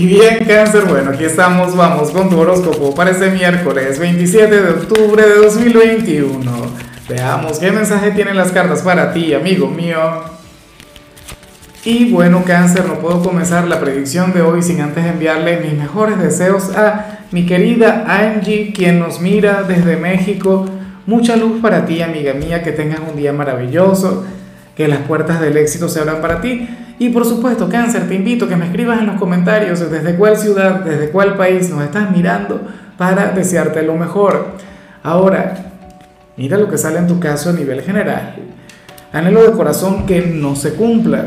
Y bien, cáncer, bueno, aquí estamos, vamos con tu horóscopo para este miércoles 27 de octubre de 2021. Veamos qué mensaje tienen las cartas para ti, amigo mío. Y bueno, cáncer, no puedo comenzar la predicción de hoy sin antes enviarle mis mejores deseos a mi querida Angie, quien nos mira desde México. Mucha luz para ti, amiga mía, que tengas un día maravilloso, que las puertas del éxito se abran para ti y por supuesto, cáncer, te invito a que me escribas en los comentarios desde cuál ciudad, desde cuál país nos estás mirando para desearte lo mejor. Ahora, mira lo que sale en tu caso a nivel general. Anhelo de corazón que no se cumpla.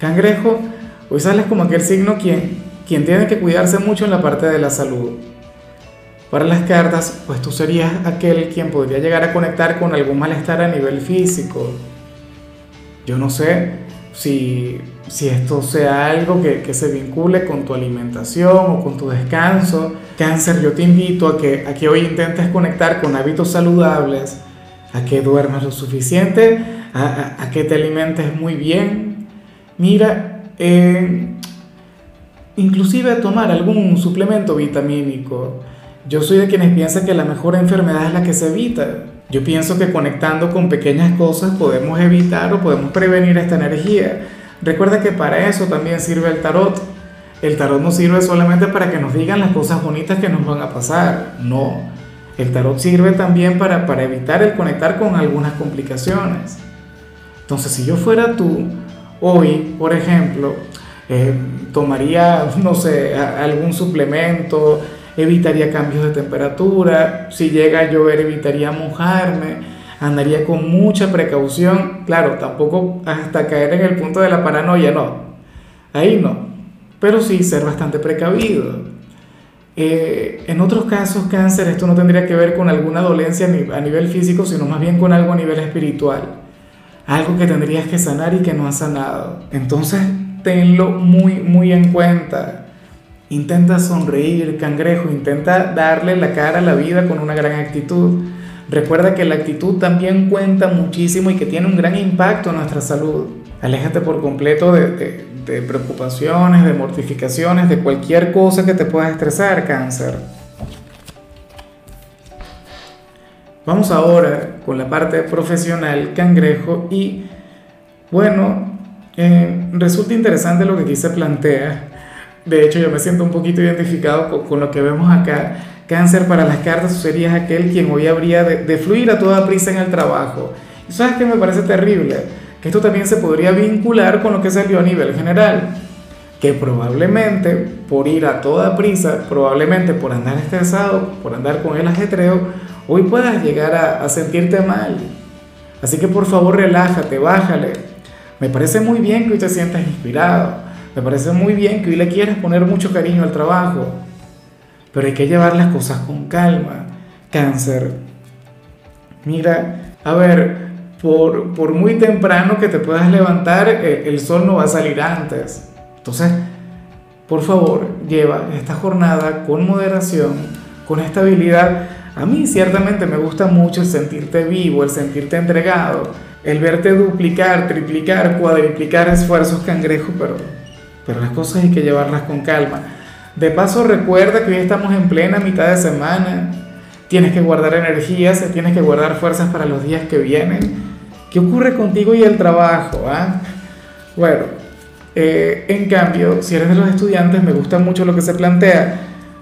Cangrejo, hoy sales como aquel signo quien, quien tiene que cuidarse mucho en la parte de la salud. Para las cartas, pues tú serías aquel quien podría llegar a conectar con algún malestar a nivel físico. Yo no sé, si, esto sea algo que, se vincule con tu alimentación o con tu descanso. Cáncer, yo te invito a que, a que hoy intentes conectar con hábitos saludables, a que duermas lo suficiente, a, que te alimentes muy bien. Mira, eh, inclusive tomar algún suplemento vitamínico. Yo soy de quienes piensan que la mejor enfermedad es la que se evita. Yo pienso que conectando con pequeñas cosas podemos evitar o podemos prevenir esta energía. Recuerda que para eso también sirve el tarot. El tarot no sirve solamente para que nos digan las cosas bonitas que nos van a pasar. No. El tarot sirve también para, para evitar el conectar con algunas complicaciones. Entonces, si yo fuera tú, hoy, por ejemplo, eh, tomaría, no sé, algún suplemento, evitaría cambios de temperatura, si llega a llover evitaría mojarme, andaría con mucha precaución, claro, tampoco hasta caer en el punto de la paranoia, no, ahí no, pero sí ser bastante precavido. Eh, en otros casos, cáncer, esto no tendría que ver con alguna dolencia a nivel físico, sino más bien con algo a nivel espiritual. Algo que tendrías que sanar y que no has sanado. Entonces, tenlo muy, muy en cuenta. Intenta sonreír, cangrejo, intenta darle la cara a la vida con una gran actitud. Recuerda que la actitud también cuenta muchísimo y que tiene un gran impacto en nuestra salud. Aléjate por completo de, preocupaciones, de mortificaciones, de cualquier cosa que te pueda estresar, cáncer. Vamos ahora con la parte profesional, cangrejo, y bueno, eh, resulta interesante lo que aquí se plantea de hecho, yo me siento un poquito identificado con, lo que vemos acá. Cáncer para las cartas sería aquel quien hoy habría de, fluir a toda prisa en el trabajo. ¿Y sabes qué me parece terrible? Que esto también se podría vincular con lo que salió a nivel general. Que probablemente por ir a toda prisa, probablemente por andar estresado, por andar con el ajetreo, hoy puedas llegar a, a sentirte mal. Así que por favor relájate, bájale. Me parece muy bien que hoy te sientas inspirado me parece muy bien que hoy le quieras poner mucho cariño al trabajo, pero hay que llevar las cosas con calma. Cáncer. Mira, a ver, por, por muy temprano que te puedas levantar, el, el sol no va a salir antes. Entonces, por favor, lleva esta jornada con moderación, con estabilidad. A mí ciertamente me gusta mucho el sentirte vivo, el sentirte entregado, el verte duplicar, triplicar, cuadriplicar esfuerzos cangrejo, pero pero las cosas hay que llevarlas con calma. De paso, recuerda que hoy estamos en plena mitad de semana. Tienes que guardar energías, tienes que guardar fuerzas para los días que vienen. ¿Qué ocurre contigo y el trabajo? Ah? Bueno, eh, en cambio, si eres de los estudiantes, me gusta mucho lo que se plantea,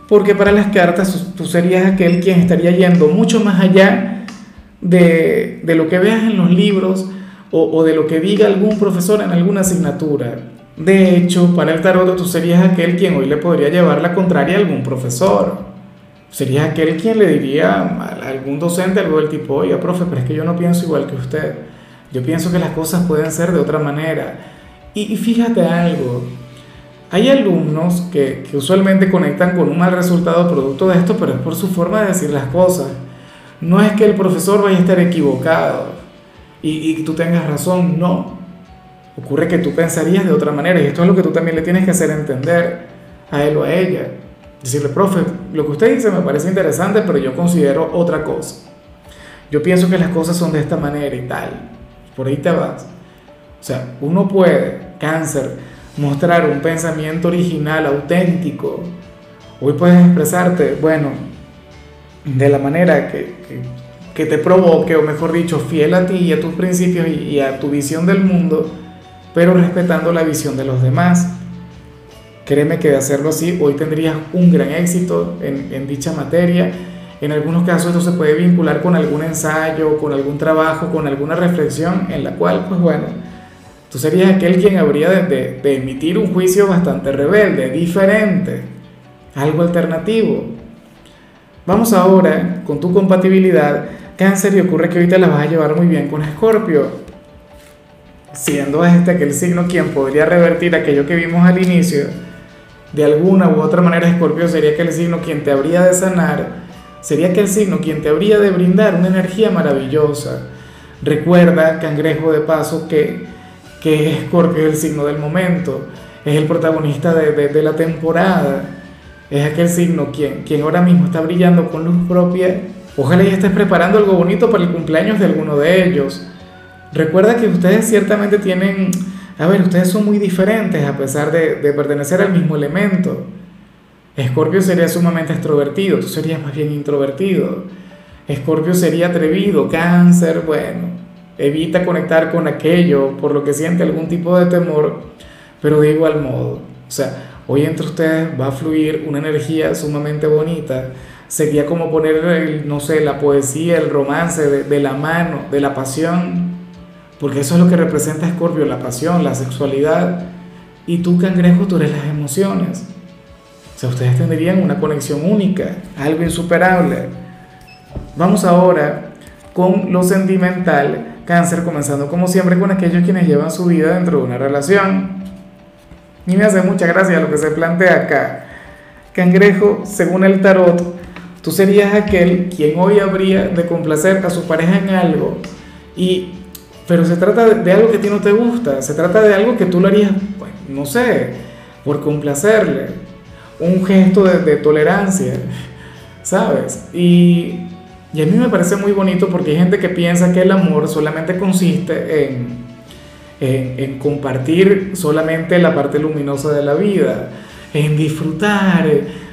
porque para las cartas tú serías aquel quien estaría yendo mucho más allá de, de lo que veas en los libros o, o de lo que diga algún profesor en alguna asignatura. De hecho, para el tarot tú serías aquel quien hoy le podría llevar la contraria a algún profesor. Serías aquel quien le diría a algún docente algo del tipo, oye, profe, pero es que yo no pienso igual que usted. Yo pienso que las cosas pueden ser de otra manera. Y, fíjate algo, hay alumnos que, usualmente conectan con un mal resultado producto de esto, pero es por su forma de decir las cosas. No es que el profesor vaya a estar equivocado y, y tú tengas razón, no Ocurre que tú pensarías de otra manera y esto es lo que tú también le tienes que hacer entender a él o a ella. Decirle, profe, lo que usted dice me parece interesante, pero yo considero otra cosa. Yo pienso que las cosas son de esta manera y tal. Por ahí te vas. O sea, uno puede, cáncer, mostrar un pensamiento original, auténtico. Hoy puedes expresarte, bueno, de la manera que, que, te provoque, o mejor dicho, fiel a ti y a tus principios y, a tu visión del mundo, pero respetando la visión de los demás. Créeme que de hacerlo así, hoy tendrías un gran éxito en, dicha materia. En algunos casos esto se puede vincular con algún ensayo, con algún trabajo, con alguna reflexión en la cual, pues bueno, tú serías aquel quien habría de, de emitir un juicio bastante rebelde, diferente, algo alternativo. Vamos ahora con tu compatibilidad. Cáncer y ocurre que ahorita la vas a llevar muy bien con Escorpio. Siendo este aquel signo quien podría revertir aquello que vimos al inicio, de alguna u otra manera Escorpio sería aquel signo quien te habría de sanar, sería aquel signo quien te habría de brindar una energía maravillosa. Recuerda, cangrejo de paso, que, que Escorpio es el signo del momento, es el protagonista de, de la temporada es aquel signo quien, quien ahora mismo está brillando con luz propia. Ojalá ya estés preparando algo bonito para el cumpleaños de alguno de ellos. Recuerda que ustedes ciertamente tienen, a ver, ustedes son muy diferentes a pesar de, pertenecer al mismo elemento. Escorpio sería sumamente extrovertido, tú serías más bien introvertido. Escorpio sería atrevido, cáncer, bueno, evita conectar con aquello por lo que siente algún tipo de temor, pero de igual modo. O sea, Hoy entre ustedes va a fluir una energía sumamente bonita. Sería como poner, no sé, la poesía, el romance de, la mano, de la pasión. Porque eso es lo que representa Escorpio, la pasión, la sexualidad. Y tú, cangrejo, tú eres las emociones. O sea, ustedes tendrían una conexión única, algo insuperable. Vamos ahora con lo sentimental, cáncer, comenzando como siempre con aquellos quienes llevan su vida dentro de una relación. Y me hace mucha gracia lo que se plantea acá. Cangrejo, según el tarot, tú serías aquel quien hoy habría de complacer a su pareja en algo. Y, pero se trata de, algo que a ti no te gusta, se trata de algo que tú lo harías, pues, no sé, por complacerle. Un gesto de, tolerancia, ¿sabes? Y, a mí me parece muy bonito porque hay gente que piensa que el amor solamente consiste en en, compartir solamente la parte luminosa de la vida, en disfrutar,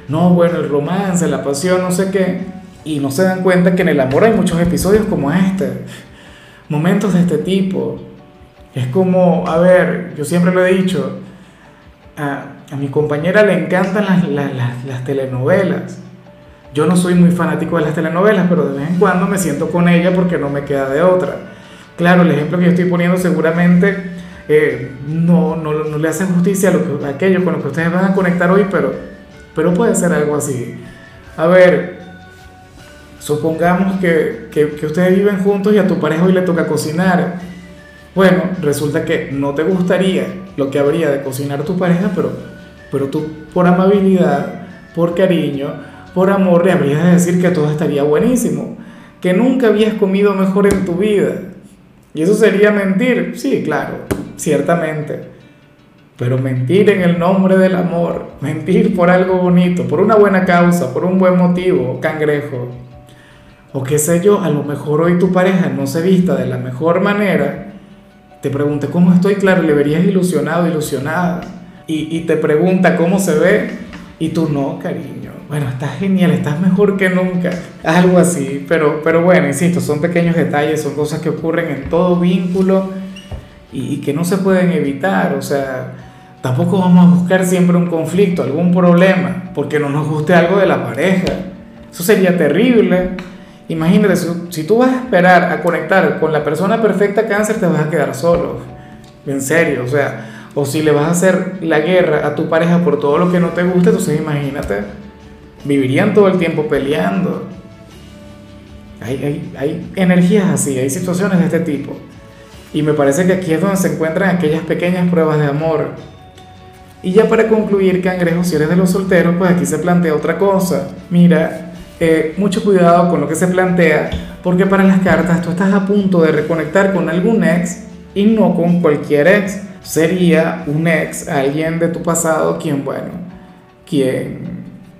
no, bueno, el romance, la pasión, no sé qué, y no se dan cuenta que en el amor hay muchos episodios como este, momentos de este tipo. Es como, a ver, yo siempre lo he dicho, a, a mi compañera le encantan las, las, las, telenovelas. Yo no soy muy fanático de las telenovelas, pero de vez en cuando me siento con ella porque no me queda de otra. Claro, el ejemplo que yo estoy poniendo seguramente eh, no, no, no, le hace justicia a, lo que, aquello con lo que ustedes van a conectar hoy, pero, pero puede ser algo así. A ver, supongamos que, que, ustedes viven juntos y a tu pareja hoy le toca cocinar. Bueno, resulta que no te gustaría lo que habría de cocinar tu pareja, pero, pero tú por amabilidad, por cariño, por amor le habrías de decir que todo estaría buenísimo, que nunca habías comido mejor en tu vida. ¿Y eso sería mentir? Sí, claro, ciertamente. Pero mentir en el nombre del amor, mentir por algo bonito, por una buena causa, por un buen motivo, cangrejo. O qué sé yo, a lo mejor hoy tu pareja no se vista de la mejor manera. Te pregunte cómo estoy, claro, le verías ilusionado, ilusionada. Y, y te pregunta cómo se ve y tú no, cariño bueno, estás genial, estás mejor que nunca, algo así, pero, pero bueno, insisto, son pequeños detalles, son cosas que ocurren en todo vínculo y, que no se pueden evitar, o sea, tampoco vamos a buscar siempre un conflicto, algún problema, porque no nos guste algo de la pareja, eso sería terrible. Imagínate, si, tú vas a esperar a conectar con la persona perfecta cáncer, te vas a quedar solo, en serio, o sea, o si le vas a hacer la guerra a tu pareja por todo lo que no te guste, entonces imagínate vivirían todo el tiempo peleando. Hay, hay, energías así, hay situaciones de este tipo. Y me parece que aquí es donde se encuentran aquellas pequeñas pruebas de amor. Y ya para concluir, cangrejo, si eres de los solteros, pues aquí se plantea otra cosa. Mira, eh, mucho cuidado con lo que se plantea, porque para las cartas tú estás a punto de reconectar con algún ex y no con cualquier ex. Sería un ex, alguien de tu pasado, quien, bueno, quien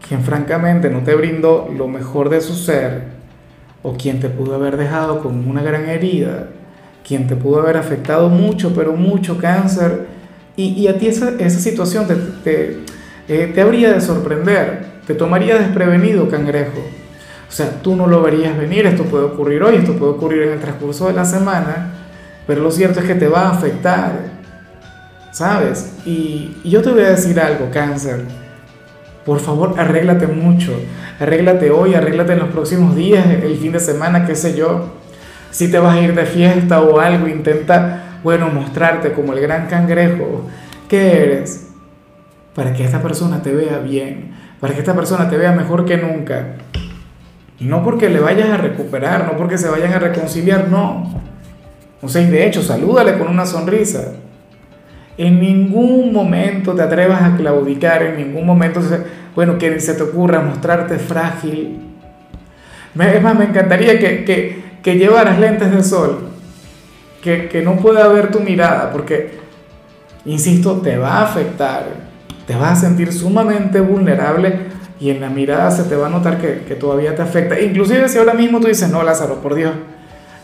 quien francamente no te brindó lo mejor de su ser, o quien te pudo haber dejado con una gran herida, quien te pudo haber afectado mucho, pero mucho cáncer, Y, a ti esa, situación te, te, eh, te habría de sorprender, te tomaría desprevenido, cangrejo. O sea, tú no lo verías venir, esto puede ocurrir hoy, esto puede ocurrir en el transcurso de la semana, pero lo cierto es que te va a afectar, ¿sabes? Y, y yo te voy a decir algo, cáncer. Por favor, arréglate mucho. Arréglate hoy, arréglate en los próximos días, el fin de semana, qué sé yo. Si te vas a ir de fiesta o algo, intenta, bueno, mostrarte como el gran cangrejo que eres, para que esta persona te vea bien, para que esta persona te vea mejor que nunca. No porque le vayas a recuperar, no porque se vayan a reconciliar, no. O sea, y de hecho, salúdale con una sonrisa. En ningún momento te atrevas a claudicar, en ningún momento, bueno, que se te ocurra mostrarte frágil. Es más, me encantaría que, que, que llevaras lentes de sol, que, que no pueda ver tu mirada, porque, insisto, te va a afectar, te vas a sentir sumamente vulnerable y en la mirada se te va a notar que, que, todavía te afecta. Inclusive si ahora mismo tú dices, no, Lázaro, por Dios,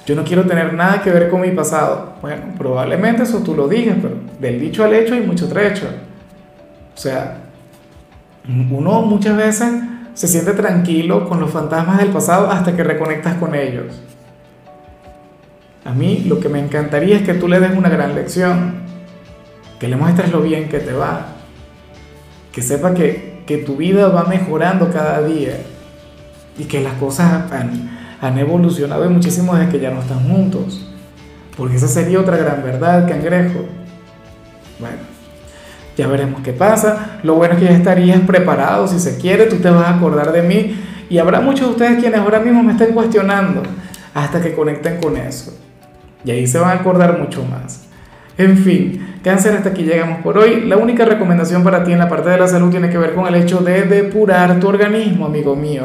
yo no quiero tener nada que ver con mi pasado. Bueno, probablemente eso tú lo digas, pero del dicho al hecho hay mucho trecho. O sea, uno muchas veces se siente tranquilo con los fantasmas del pasado hasta que reconectas con ellos. A mí lo que me encantaría es que tú le des una gran lección, que le muestres lo bien que te va, que sepa que que tu vida va mejorando cada día y que las cosas han, han evolucionado muchísimo desde que ya no están juntos. Porque esa sería otra gran verdad, cangrejo. Bueno, ya veremos qué pasa. Lo bueno es que ya estarías preparado. Si se quiere, tú te vas a acordar de mí. Y habrá muchos de ustedes quienes ahora mismo me estén cuestionando hasta que conecten con eso. Y ahí se van a acordar mucho más. En fin, cáncer, hasta aquí llegamos por hoy. La única recomendación para ti en la parte de la salud tiene que ver con el hecho de depurar tu organismo, amigo mío.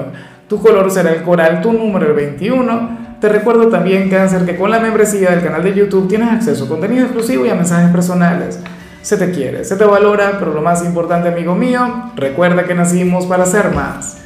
Tu color será el coral, tu número el 21. Te recuerdo también, cáncer, que con la membresía del canal de YouTube tienes acceso a contenido exclusivo y a mensajes personales. Se te quiere, se te valora, pero lo más importante, amigo mío, recuerda que nacimos para ser más.